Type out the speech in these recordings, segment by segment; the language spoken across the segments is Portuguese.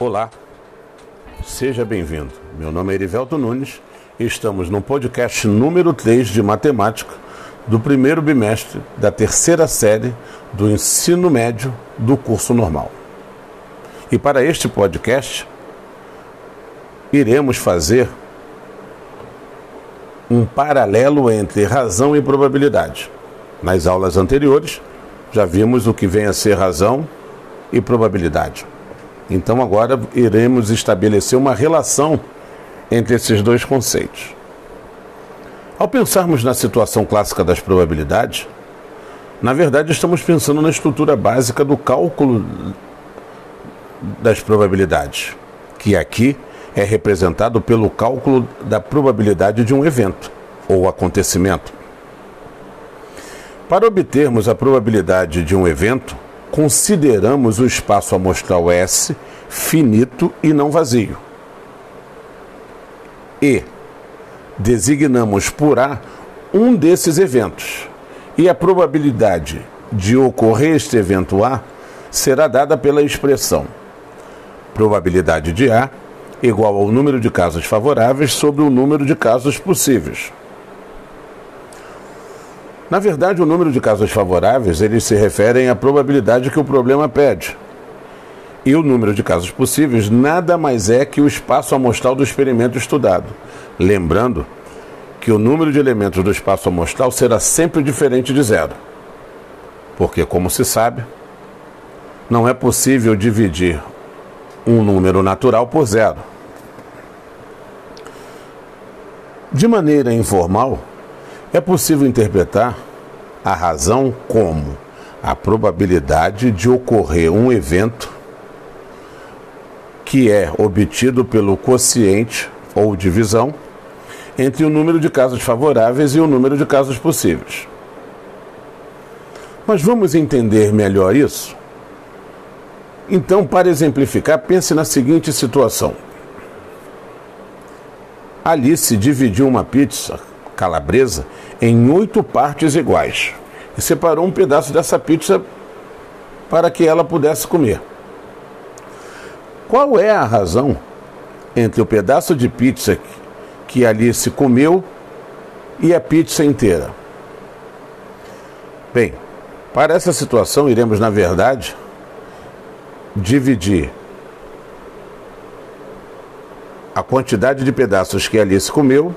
Olá, seja bem-vindo. Meu nome é Erivelto Nunes e estamos no podcast número 3 de matemática do primeiro bimestre da terceira série do ensino médio do curso normal. E para este podcast, iremos fazer um paralelo entre razão e probabilidade. Nas aulas anteriores, já vimos o que vem a ser razão e probabilidade. Então agora iremos estabelecer uma relação entre esses dois conceitos. Ao pensarmos na situação clássica das probabilidades, na verdade estamos pensando na estrutura básica do cálculo das probabilidades, que aqui é representado pelo cálculo da probabilidade de um evento ou acontecimento. Para obtermos a probabilidade de um evento, consideramos o espaço amostral S finito e não vazio. E designamos por A um desses eventos. E a probabilidade de ocorrer este evento A será dada pela expressão probabilidade de A igual ao número de casos favoráveis sobre o número de casos possíveis. Na verdade, o número de casos favoráveis eles se referem à probabilidade que o problema pede. E o número de casos possíveis nada mais é que o espaço amostral do experimento estudado. Lembrando que o número de elementos do espaço amostral será sempre diferente de zero. Porque, como se sabe, não é possível dividir um número natural por zero. De maneira informal, é possível interpretar a razão como a probabilidade de ocorrer um evento que é obtido pelo quociente ou divisão entre o número de casos favoráveis e o número de casos possíveis. Mas vamos entender melhor isso? Então, para exemplificar, pense na seguinte situação. Alice dividiu uma pizza calabresa em oito partes iguais e separou um pedaço dessa pizza para que ela pudesse comer. Qual é a razão entre o pedaço de pizza que Alice comeu e a pizza inteira? Bem, para essa situação iremos, na verdade, dividir a quantidade de pedaços que Alice comeu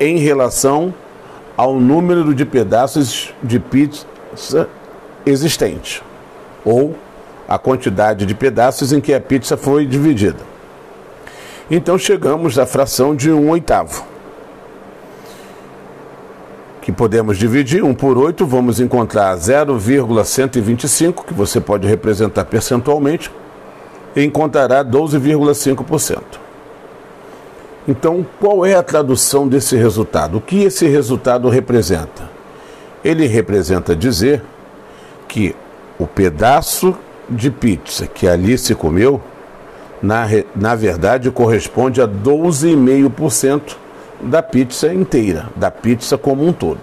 em relação ao número de pedaços de pizza existente, ou a quantidade de pedaços em que a pizza foi dividida. Então chegamos à fração de um oitavo, que podemos dividir 1 por 8, vamos encontrar 0,125, que você pode representar percentualmente, e encontrará 12,5%. Então, qual é a tradução desse resultado? O que esse resultado representa? Ele representa dizer que o pedaço de pizza que Alice comeu, na, na verdade, corresponde a 12,5% da pizza inteira, da pizza como um todo.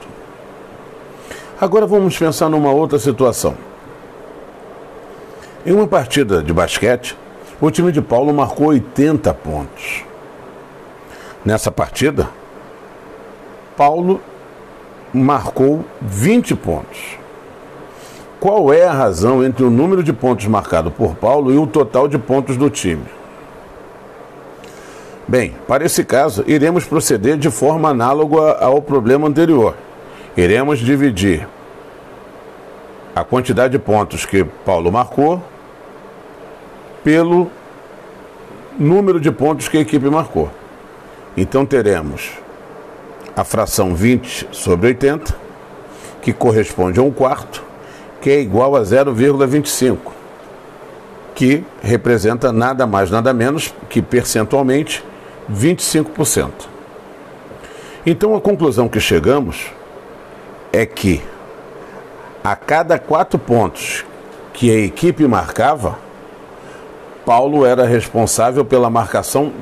Agora vamos pensar numa outra situação. Em uma partida de basquete, o time de Paulo marcou 80 pontos. Nessa partida, Paulo marcou 20 pontos. Qual é a razão entre o número de pontos marcado por Paulo e o total de pontos do time? Bem, para esse caso, iremos proceder de forma análoga ao problema anterior. Iremos dividir a quantidade de pontos que Paulo marcou pelo número de pontos que a equipe marcou. Então teremos a fração 20 sobre 80, que corresponde a um quarto, que é igual a 0,25, que representa nada mais, nada menos que percentualmente 25%. Então a conclusão que chegamos é que a cada quatro pontos que a equipe marcava, Paulo era responsável pela marcação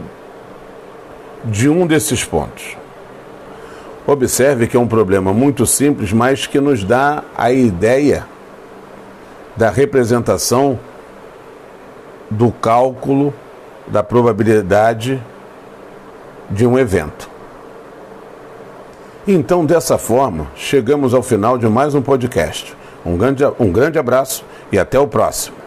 de um desses pontos. Observe que é um problema muito simples, mas que nos dá a ideia da representação do cálculo da probabilidade de um evento. Então, dessa forma, chegamos ao final de mais um podcast. Um grande, um grande abraço e até o próximo.